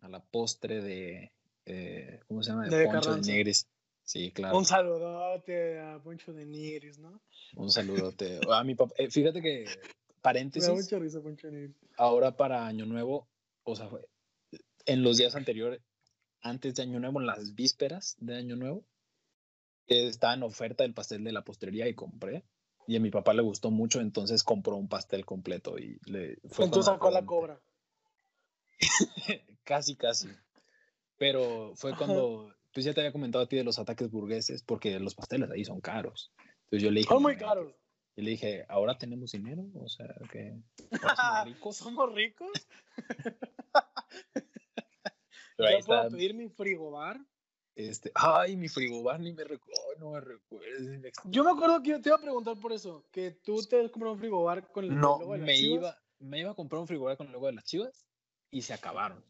a la postre de, eh, ¿cómo se llama? De Poncho de Carranza. Negris. Sí, claro. Un saludote a Poncho de Nigris, ¿no? Un saludote. A mi papá, eh, fíjate que, Me da paréntesis, mucha risa Poncho de Nigris. ahora para Año Nuevo, o sea, en los días anteriores, antes de Año Nuevo, en las vísperas de Año Nuevo, estaba en oferta el pastel de la postrería y compré. Y a mi papá le gustó mucho, entonces compró un pastel completo y le fue Entonces sacó la cobra. casi, casi. Pero fue cuando, pues ya te había comentado a ti de los ataques burgueses, porque los pasteles ahí son caros. Entonces yo le dije, Son muy "Mamá, caros. Y le dije, ¿ahora tenemos dinero? O sea, que somos ricos. ¿Somos ricos? Pero ahí ¿Ya puedo está, pedir mi frigobar? este, ay, mi frigobar ni me recuerdo, no me recuerdo. Yo me acuerdo que yo te iba a preguntar por eso, que tú te has comprado un frigobar con el No, logo de las me Chivas. iba, me iba a comprar un frigobar con el logo de las chivas y se acabaron.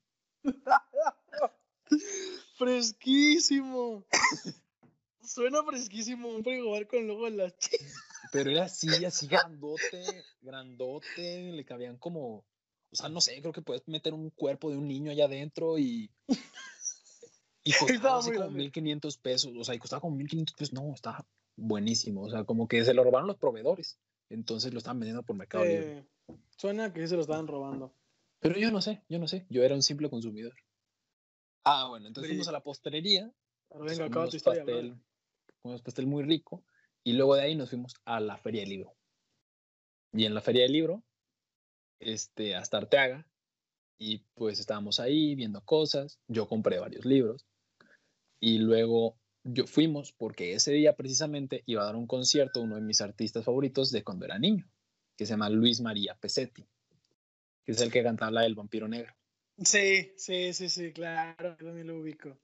Fresquísimo. Suena fresquísimo un frigobar con el logo de las chivas. Pero era así, así grandote, grandote, le cabían como, o sea, no sé, creo que puedes meter un cuerpo de un niño allá adentro y... Y costaba así como grande. 1500 pesos, o sea, y costaba como 1500 pesos, no, estaba buenísimo, o sea, como que se lo robaron los proveedores, entonces lo estaban vendiendo por Mercado Libre. Eh, suena que se lo estaban robando. Pero yo no sé, yo no sé, yo era un simple consumidor. Ah, bueno, entonces Bri- fuimos a la postelería, pues, venga, acaba tu historia. pastel, comimos pastel muy rico, y luego de ahí nos fuimos a la Feria del Libro. Y en la Feria del Libro, este, hasta Arteaga, y pues estábamos ahí viendo cosas, yo compré varios libros, y luego yo fuimos porque ese día precisamente iba a dar un concierto uno de mis artistas favoritos de cuando era niño, que se llama Luis María Pesetti, que es el que cantaba la del vampiro negro. Sí, sí, sí, sí, claro. También lo ubico.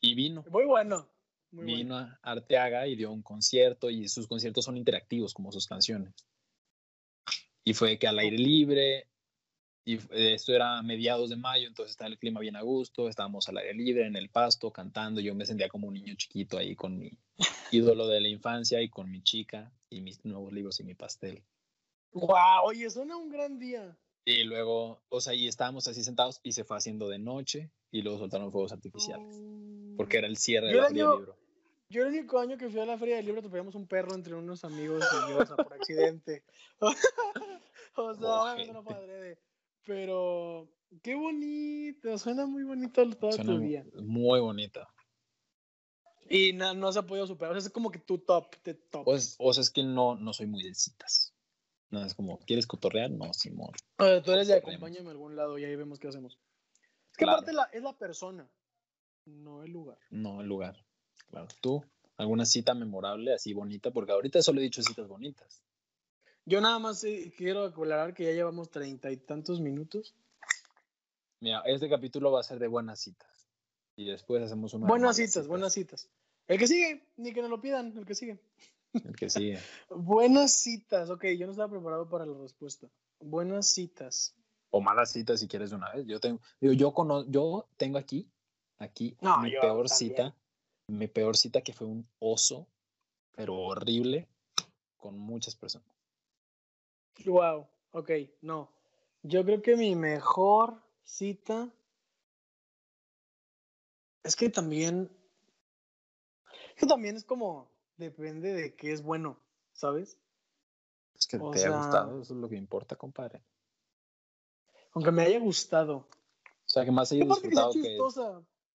Y vino, Muy bueno. Muy vino bueno. a Arteaga y dio un concierto y sus conciertos son interactivos como sus canciones. Y fue que al aire libre, y f- esto era a mediados de mayo, entonces estaba el clima bien a gusto, estábamos al aire libre, en el pasto, cantando, yo me sentía como un niño chiquito ahí con mi ídolo de la infancia y con mi chica y mis nuevos libros y mi pastel. Guau, oye, suena un gran día. Y luego, o sea, y estábamos así sentados y se fue haciendo de noche y luego soltaron fuegos artificiales, porque era el cierre de la feria del libro. Yo el único año que fui a la feria del libro atropellamos un perro entre unos amigos y yo, o sea, por accidente. o sea, obviamente no fue adrede. Pero qué bonito, suena muy bonito todo Suena tu día. muy bonita. Y na- no se ha podido superar, o sea, es como que tu top, de top. O, es- o sea, es que no, no soy muy de citas. No, es como, ¿quieres cotorrear? No, Simón. Sea, tú eres de acompáñame a algún lado y ahí vemos qué hacemos. Es que Claro. aparte la, es la persona, no el lugar. No, el lugar. Claro. ¿Tú? ¿Alguna cita memorable, así bonita? Porque ahorita solo he dicho citas bonitas. Yo nada más eh, quiero aclarar que ya llevamos treinta y tantos minutos. Mira, este capítulo va a ser de buenas citas. Y después hacemos una. Buenas malas citas, buenas citas. El que sigue, ni que nos lo pidan, el que sigue. El que sigue. Buenas citas, ok, yo no estaba preparado para la respuesta. Buenas citas. O malas citas si quieres de una vez. Yo tengo, digo, yo, cono- yo tengo aquí, aquí, No, mi peor también. cita. Mi peor cita que fue un oso, pero horrible, con muchas personas. Wow, ok, no. Yo creo que mi mejor cita es que también, es que también es como, depende de qué es bueno, ¿sabes? Es que O te sea- ha gustado, eso es lo que importa, compadre. Aunque me haya gustado. O sea, que más que sea disfrutado que, chistosa.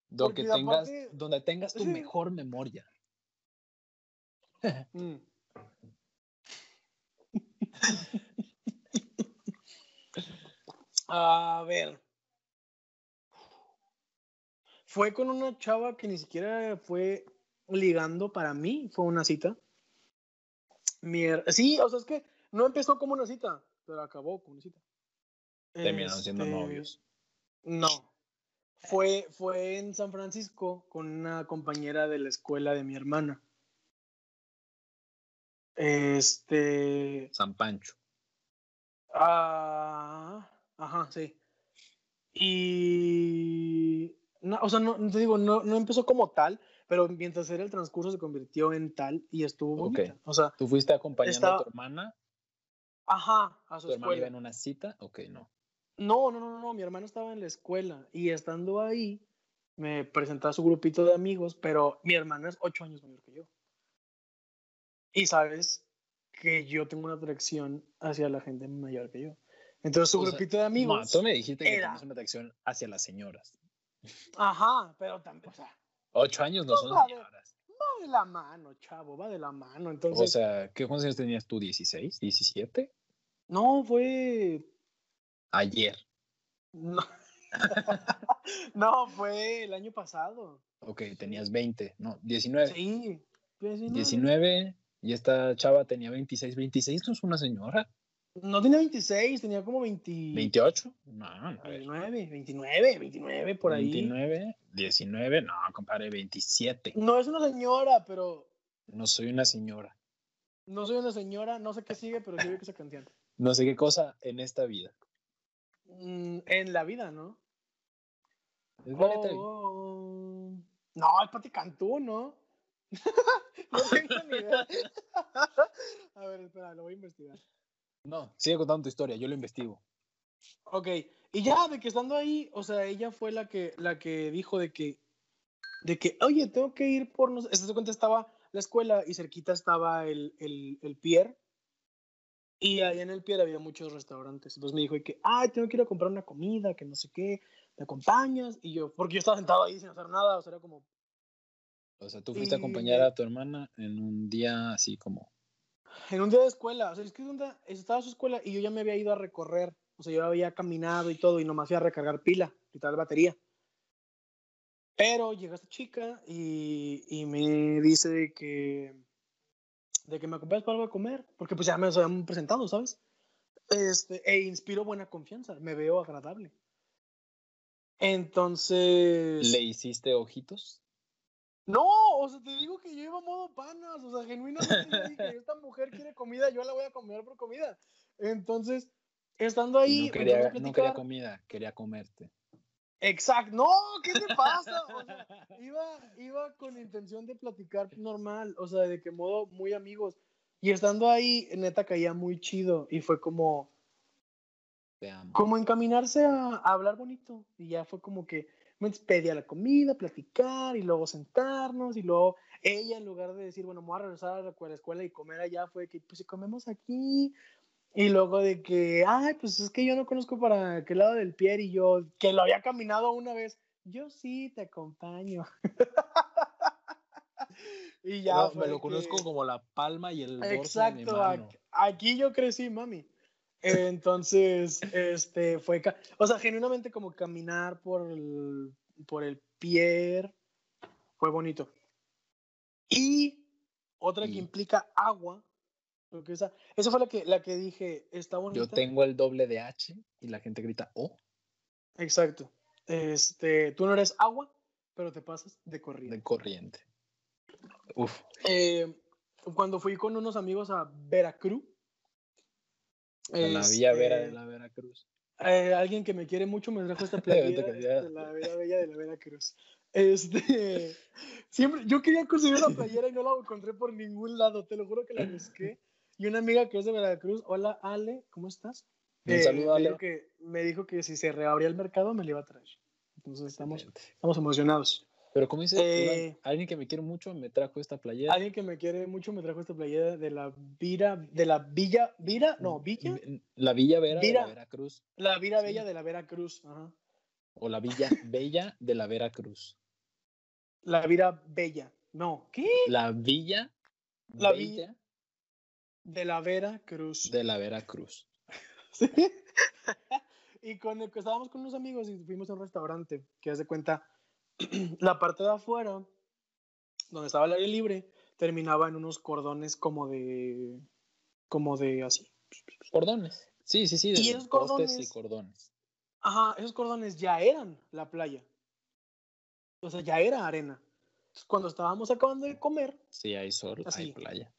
donde porque tengas, donde tengas tu Sí. mejor memoria. Mm. A ver. Fue con una chava que ni siquiera fue ligando para mí, fue una cita. Mier- sí, o sea, es que no empezó como una cita, pero acabó como una cita. Terminaron siendo Este, novios. No. Fue, fue en San Francisco con una compañera de la escuela de mi hermana. Este. San Pancho. Ah, ajá, sí. Y. No, o sea, no, te digo, no, no empezó como tal, pero mientras era el transcurso se convirtió en tal y estuvo bonita. O sea, ¿Tú fuiste acompañando a tu hermana? ajá, a su ¿Tu hermana iba en una cita? Ok, no. No, no, no, no, mi hermano estaba en la escuela y estando ahí me presentó a su grupito de amigos, pero mi hermana es ocho años mayor que yo. Y sabes que yo tengo una atracción hacia la gente mayor que yo. Entonces su O sea, grupito de No, amigos... tú me dijiste que tienes una atracción hacia las señoras. Ajá, pero también, o sea, Ocho años no son No, ver. señoras. va de la mano, chavo, va de la mano. O Entonces, sea, ¿qué cuántos años tenías tú? ¿16? ¿17? no, fue... Ayer. No. no, fue el año pasado. Ok, tenías 20. No, 19. Sí. 19. 19. Y esta chava tenía 26. ¿26 no es una señora? No tenía 26, tenía como 20... ¿28? No, no. a ver. 29, 29, 29 por ahí. 29, 19, no, compadre, 27. No es una señora, pero No soy una señora. no soy una señora, no sé qué sigue, pero sí veo que esa canción. No sé qué cosa en esta vida. Mm, en la vida, ¿no? Es neta. Oh, oh, No, es Pati Cantú, ¿no? no tengo ni idea. a ver, espera, lo voy a investigar. No, sigue contando tu historia, yo lo investigo. Ok, y ya de que estando ahí, o sea, ella fue la que, la que dijo de que, de que, oye, tengo que ir por, no sé, se cuenta, estaba la escuela y cerquita estaba el, el, el Pier, y ahí en el Pier había muchos restaurantes. Entonces me dijo que, ay, tengo que ir a comprar una comida, que no sé qué, ¿me acompañas? Y yo, porque yo estaba sentado ahí sin hacer nada, o sea, era como... O sea, tú fuiste a acompañar a tu hermana en un día así como... En un día de escuela, o sea, es que estaba su escuela y yo ya me había ido a recorrer o sea, yo había caminado y todo y nomás fui a recargar pila, quitar batería. Pero llega esta chica y, me dice de que, de que me acompañes para algo de comer, porque pues ya me habían presentado, ¿sabes? Este, e inspiro buena confianza, me veo agradable. Entonces... ¿Le hiciste ojitos? No, o sea, te digo que yo iba a modo panas, o sea, genuinamente dije, esta mujer quiere comida, yo la voy a comer por comida. Entonces, estando ahí. No quería, no quería comida, quería comerte. Exacto, no, ¿qué te pasa? O sea, iba, iba con intención de platicar normal, o sea, de que modo muy amigos. Y estando ahí, neta, caía muy chido y fue como. Te amo. Como encaminarse a, hablar bonito. Y ya fue como que me pedía la comida, platicar y luego sentarnos. Y luego ella, en lugar de decir, bueno, me voy a regresar a la escuela y comer allá, fue que, pues si comemos aquí, y luego de que, ay, pues es que yo no conozco para qué lado del pie y yo, que lo había caminado una vez, yo sí te acompaño. y ya. me lo conozco como la palma y el dorso Exacto, de mi aquí yo crecí, mami. Entonces, este, fue, o sea, genuinamente como caminar por el, por el pie fue bonito. Y otra que implica agua, porque esa, esa fue la que, la que dije, está bonita. Yo tengo el doble de H y la gente grita O. Exacto. Este, tú no eres agua, pero te pasas de corriente. De corriente. Uf. Eh, cuando fui con unos amigos a Veracruz. A la Villa Vera de este, la Veracruz. Eh, alguien que me quiere mucho me trajo esta playera de la Villa Bella de la Veracruz. Este, siempre, yo quería conseguir la playera y no la encontré por ningún lado, te lo juro que la busqué. Y una amiga que es de Veracruz, hola Ale, ¿cómo estás? Un eh, saludo, Ale. Que, me dijo que si se reabría el mercado me lo iba a traer. Entonces estamos, estamos emocionados. Pero como dice, eh, alguien que me quiere mucho me trajo esta playera. Alguien que me quiere mucho me trajo esta playera de la Vira, de la Villa, Vira, no, Villa. La Villa Vera de la Veracruz. La Vira Bella de la Veracruz, ajá. O la Villa Bella de la Veracruz. La Vira Bella, no, ¿qué? La Villa la Villa de la Vera Cruz. De la Vera Cruz. ¿Sí? y cuando estábamos con unos amigos y fuimos a un restaurante, que hace cuenta, la parte de afuera, donde estaba el aire libre, terminaba en unos cordones como de. como de así. Cordones. Sí, sí, sí. y esos cordones. Y cordones. Ajá, esos cordones ya eran la playa. O sea, ya era arena. Entonces, cuando estábamos acabando de comer. Sí, hay sol, hay playa.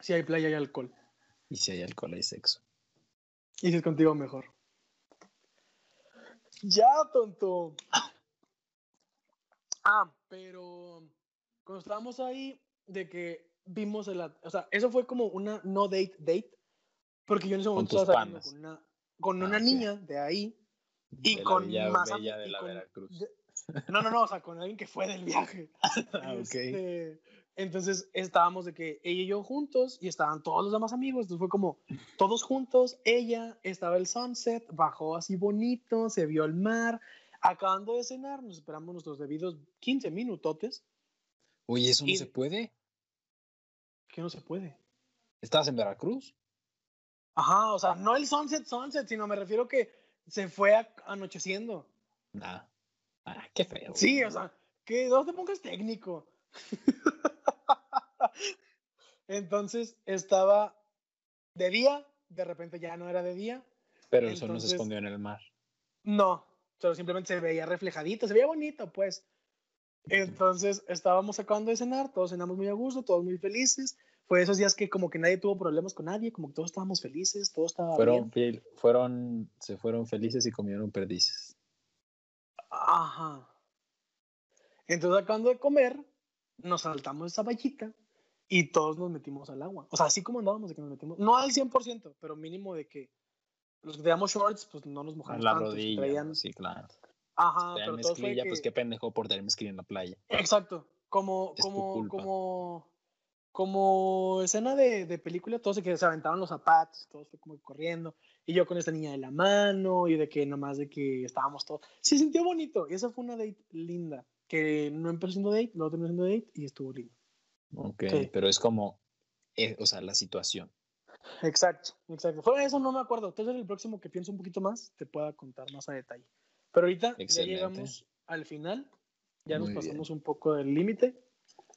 Si hay playa, hay alcohol. Y si hay alcohol, hay sexo. Y si es contigo, mejor. Ya, tonto. Ah, pero cuando estábamos ahí, de que vimos el. O sea, eso fue como una no date date. Porque yo en ese momento estaba saliendo con una, con una ah, niña de ahí. Y con más bella de la Veracruz. no, no, no, o sea, con alguien que fue del viaje. ah. Este, entonces estábamos de que ella y yo juntos y estaban todos los demás amigos. Entonces fue como todos juntos. Ella estaba el sunset, bajó así bonito, se vio el mar. Acabando de cenar, nos esperamos nuestros debidos 15 minutotes. Oye, ¿eso no se puede? ¿Qué no se puede? ¿Estás en Veracruz? Ajá, o sea, no el sunset, sunset, sino me refiero que se fue anocheciendo. Nah. Ah, qué feo. Sí, o sea, que no te pongas técnico. Entonces estaba de día, de repente ya no era de día. Pero el sol no se escondió en el mar. No, solo simplemente se veía reflejadito, se veía bonito, pues. Entonces estábamos acabando de cenar, todos cenamos muy a gusto, todos muy felices. Fue esos días que como que nadie tuvo problemas con nadie, como que todos estábamos felices, todo estaba fueron, bien. Fueron, se fueron felices y comieron perdices. Ajá. Entonces, acabando de comer, nos saltamos esa vallita y todos nos metimos al agua. O sea, así como andábamos de que nos metimos, no al 100%, pero mínimo de que los que teníamos shorts, pues no nos mojamos la tanto. rodilla. traían- Sí, claro. Ajá, pero mezclilla, que... pues qué pendejo por tener mezclilla en la playa. Exacto, como, Es como, como, como escena de, de película, todos se, se aventaron los zapatos, todos fue como corriendo, y yo con esta niña de la mano, y de que nomás de que estábamos todos, se sintió bonito, y esa fue una date linda, que no empezó siendo date, luego terminó siendo date, y estuvo lindo. Ok, Sí. pero es como, eh, o sea, la situación. Exacto, exacto. Fuera de eso no me acuerdo, entonces el próximo que pienso un poquito más, te pueda contar más a detalle. Pero ahorita Excelente. ya llegamos al final, ya Muy nos bien. pasamos un poco del límite.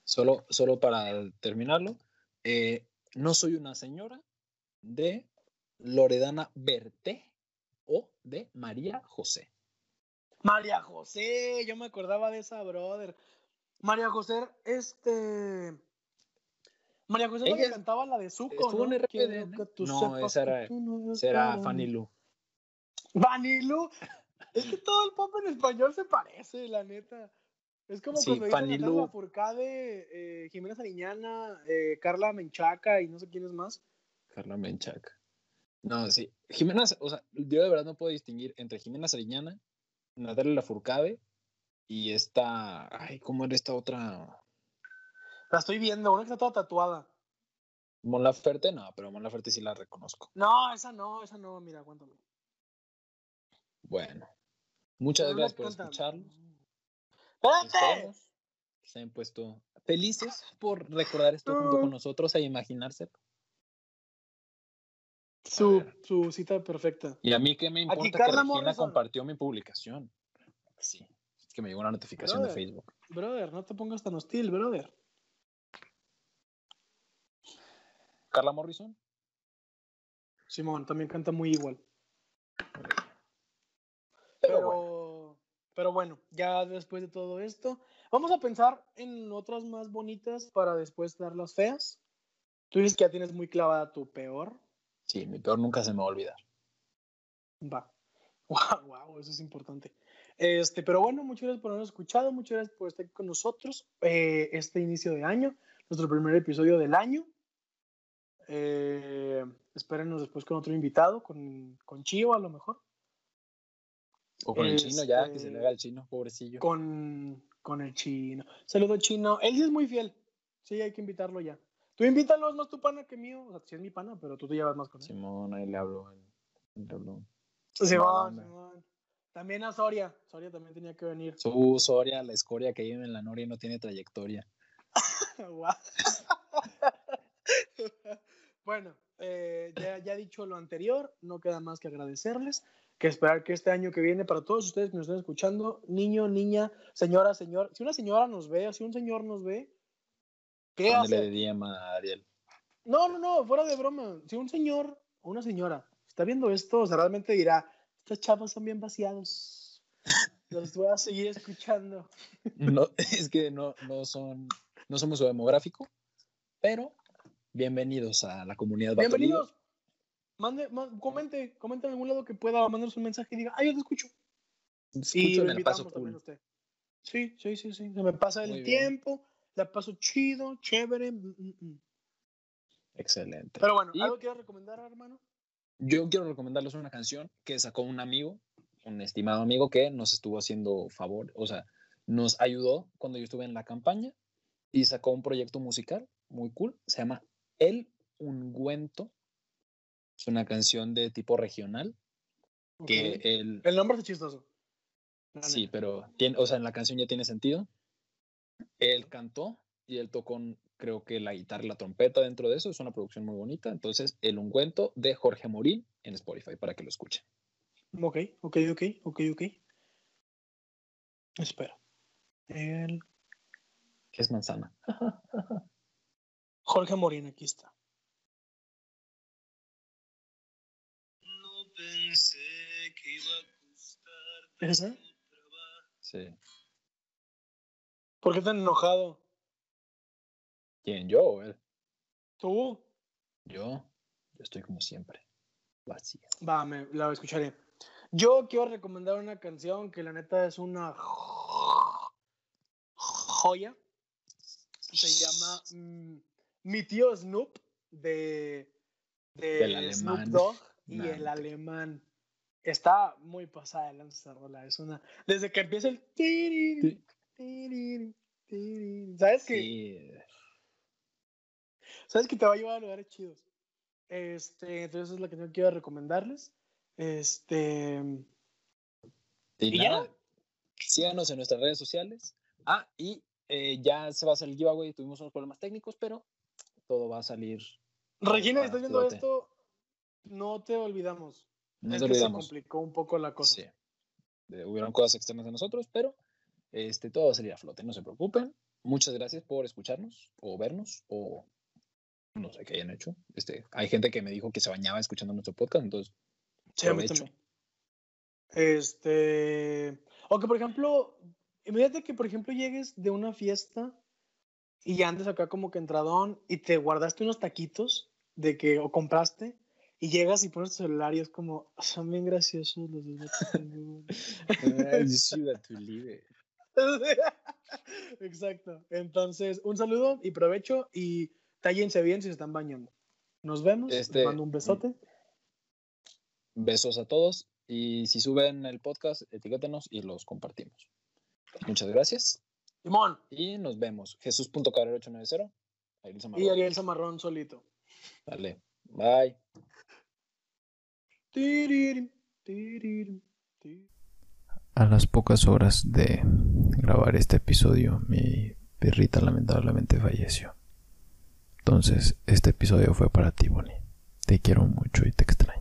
Solo, solo para terminarlo, eh, no soy una señora de Loredana Berté o de María José. María José, yo me acordaba de esa, brother. María José, este. María José la Ella que cantaba la de Zuko, ¿no? esa era- no para Fanny mí. Lu. Vanillu. Es que todo el pop en español se parece, la neta. Es como Sí, cuando dicen Fanny cantar Lu. la Furcade, eh, Jimena Sariñana, eh, Carla Menchaca y no sé quién es más. Carla Menchaca. No, sí. Jimena, o sea, yo de verdad no puedo distinguir entre Jimena Sariñana, Natalia Lafourcade y esta. Ay, ¿cómo era esta otra? La estoy viendo, una que está toda tatuada. Mon Laferte, no, pero Mon Laferte sí la reconozco. No, esa no, esa no, mira, aguántame. Bueno, muchas gracias por canta- escucharnos. ¡Espérate! Se hayan puesto felices por recordar esto junto con nosotros e imaginárselo. Su, su cita perfecta. Y a mí qué me importa que Carla Regina Morrison. compartió mi publicación. Sí, es que me llegó una notificación de. Facebook. Brother, no te pongas tan hostil, brother. Carla Morrison. Simón también canta muy igual. Pero Pero, bueno. pero bueno, ya después de todo esto, vamos a pensar en otras más bonitas para después dar las feas. Tú dices que ya tienes muy clavada tu peor. Sí, mi peor nunca se me va a olvidar. Va. Wow, wow, eso es importante. Este, pero bueno, muchas gracias por habernos escuchado, muchas gracias por estar con nosotros eh, este inicio de año, nuestro primer episodio del año. Eh, espérenos después con otro invitado, con, con Chio a lo mejor, O con el chino ya, que Este- se le haga el chino, pobrecillo. con, con el chino. Saludo chino, él sí es muy fiel, sí, hay que invitarlo ya. Tú invítalo, es más tu pana que mío, o sea, sí es mi pana, pero tú te llevas más con él. Simón, ahí le hablo. le hablo. Simón. Simón. También a Soria, Soria también tenía que venir. Su Soria, la escoria que vive en la Noria y no tiene trayectoria. bueno, eh, ya, ya dicho lo anterior, no queda más que agradecerles, que esperar que este año que viene, para todos ustedes que nos estén escuchando, niño, niña, señora, señor, si una señora nos ve, o si un señor nos ve, ¿qué hace? DM a Ariel. No, no, no, fuera de broma. Si un señor o una señora está viendo esto, o sea, realmente dirá, estos chavos son bien vaciados. Los voy a seguir escuchando. No, es que no, no son, no somos su demográfico, pero bienvenidos a la comunidad Vato Bienvenidos. Mande, ma- comente, comente en algún lado que pueda mandarnos un mensaje y diga, ay, yo te escucho. En el invitamos paso cool. usted. Sí, sí, sí, sí. Se me pasa el bien. tiempo, la paso chido, chévere. mm, mm, mm. Excelente. Pero bueno, ¿algo quieres recomendar, hermano? Yo quiero recomendarles una canción que sacó un amigo, un estimado amigo que nos estuvo haciendo favor, o sea, nos ayudó cuando yo estuve en la campaña y sacó un proyecto musical muy cool, se llama El Ungüento. Es una canción de tipo regional que él El nombre es chistoso. Sí, pero tiene, o sea, en la canción ya tiene sentido. Él cantó y él tocó, creo que la guitarra y la trompeta dentro de eso. Es una producción muy bonita. Entonces, El Ungüento de Jorge Morín en Spotify para que lo escuchen. Ok, ok, ok, ok, ok. Espera. El ¿Qué es manzana? Jorge Morín, aquí está. No pensé que iba a costar ¿Esa? Sí. ¿Por qué tan enojado? ¿Quién? ¿Yo o él? ¿Tú? Yo. Yo estoy como siempre. Vacío. Va, me la escucharé. Yo quiero recomendar una canción que la neta es una joya. Se llama mm, Mi tío Snoop de, de Snoop. Dogg y Nah, el alemán. Está muy pasada de lanza rola. Es una. Desde que empieza el. ¿Sabes que Sí. Sabes que te va a llevar a lugares chidos. Este, entonces es la que yo quiero recomendarles. Este. Y ¿Y ya? síganos en nuestras redes sociales. Ah, y eh, ya se va a hacer el giveaway. Tuvimos unos problemas técnicos, pero todo va a salir. Regina, estás viendo flote. esto, no te olvidamos. No es te que se olvidamos. complicó un poco la cosa. Sí. Hubieron cosas externas de nosotros, pero este, todo va a salir a flote. No se preocupen. Muchas gracias por escucharnos o vernos o no sé qué hayan hecho. Este, hay gente que me dijo que se bañaba escuchando nuestro podcast, entonces Sí, a mí también. Este. O que, por ejemplo, imagínate que, por ejemplo, llegues de una fiesta y ya andes acá como que entradón y te guardaste unos taquitos de que, o compraste, y llegas y pones tu celular y es como, son bien graciosos los dos vatos". Exacto. Entonces, un saludo y provecho y tállense bien si se están bañando. Nos vemos. Les Este, mando un besote. besos a todos y si suben el podcast, etiquétenos y los compartimos. Muchas gracias Simón y nos vemos. Jesús.cabrera890. Ariel y Zamarrón. Ariel Zamarrón solito. Dale. Bye. A las pocas horas de grabar este episodio, mi perrita lamentablemente falleció. Entonces, este episodio fue para ti, Bonnie. Te quiero mucho y te extraño.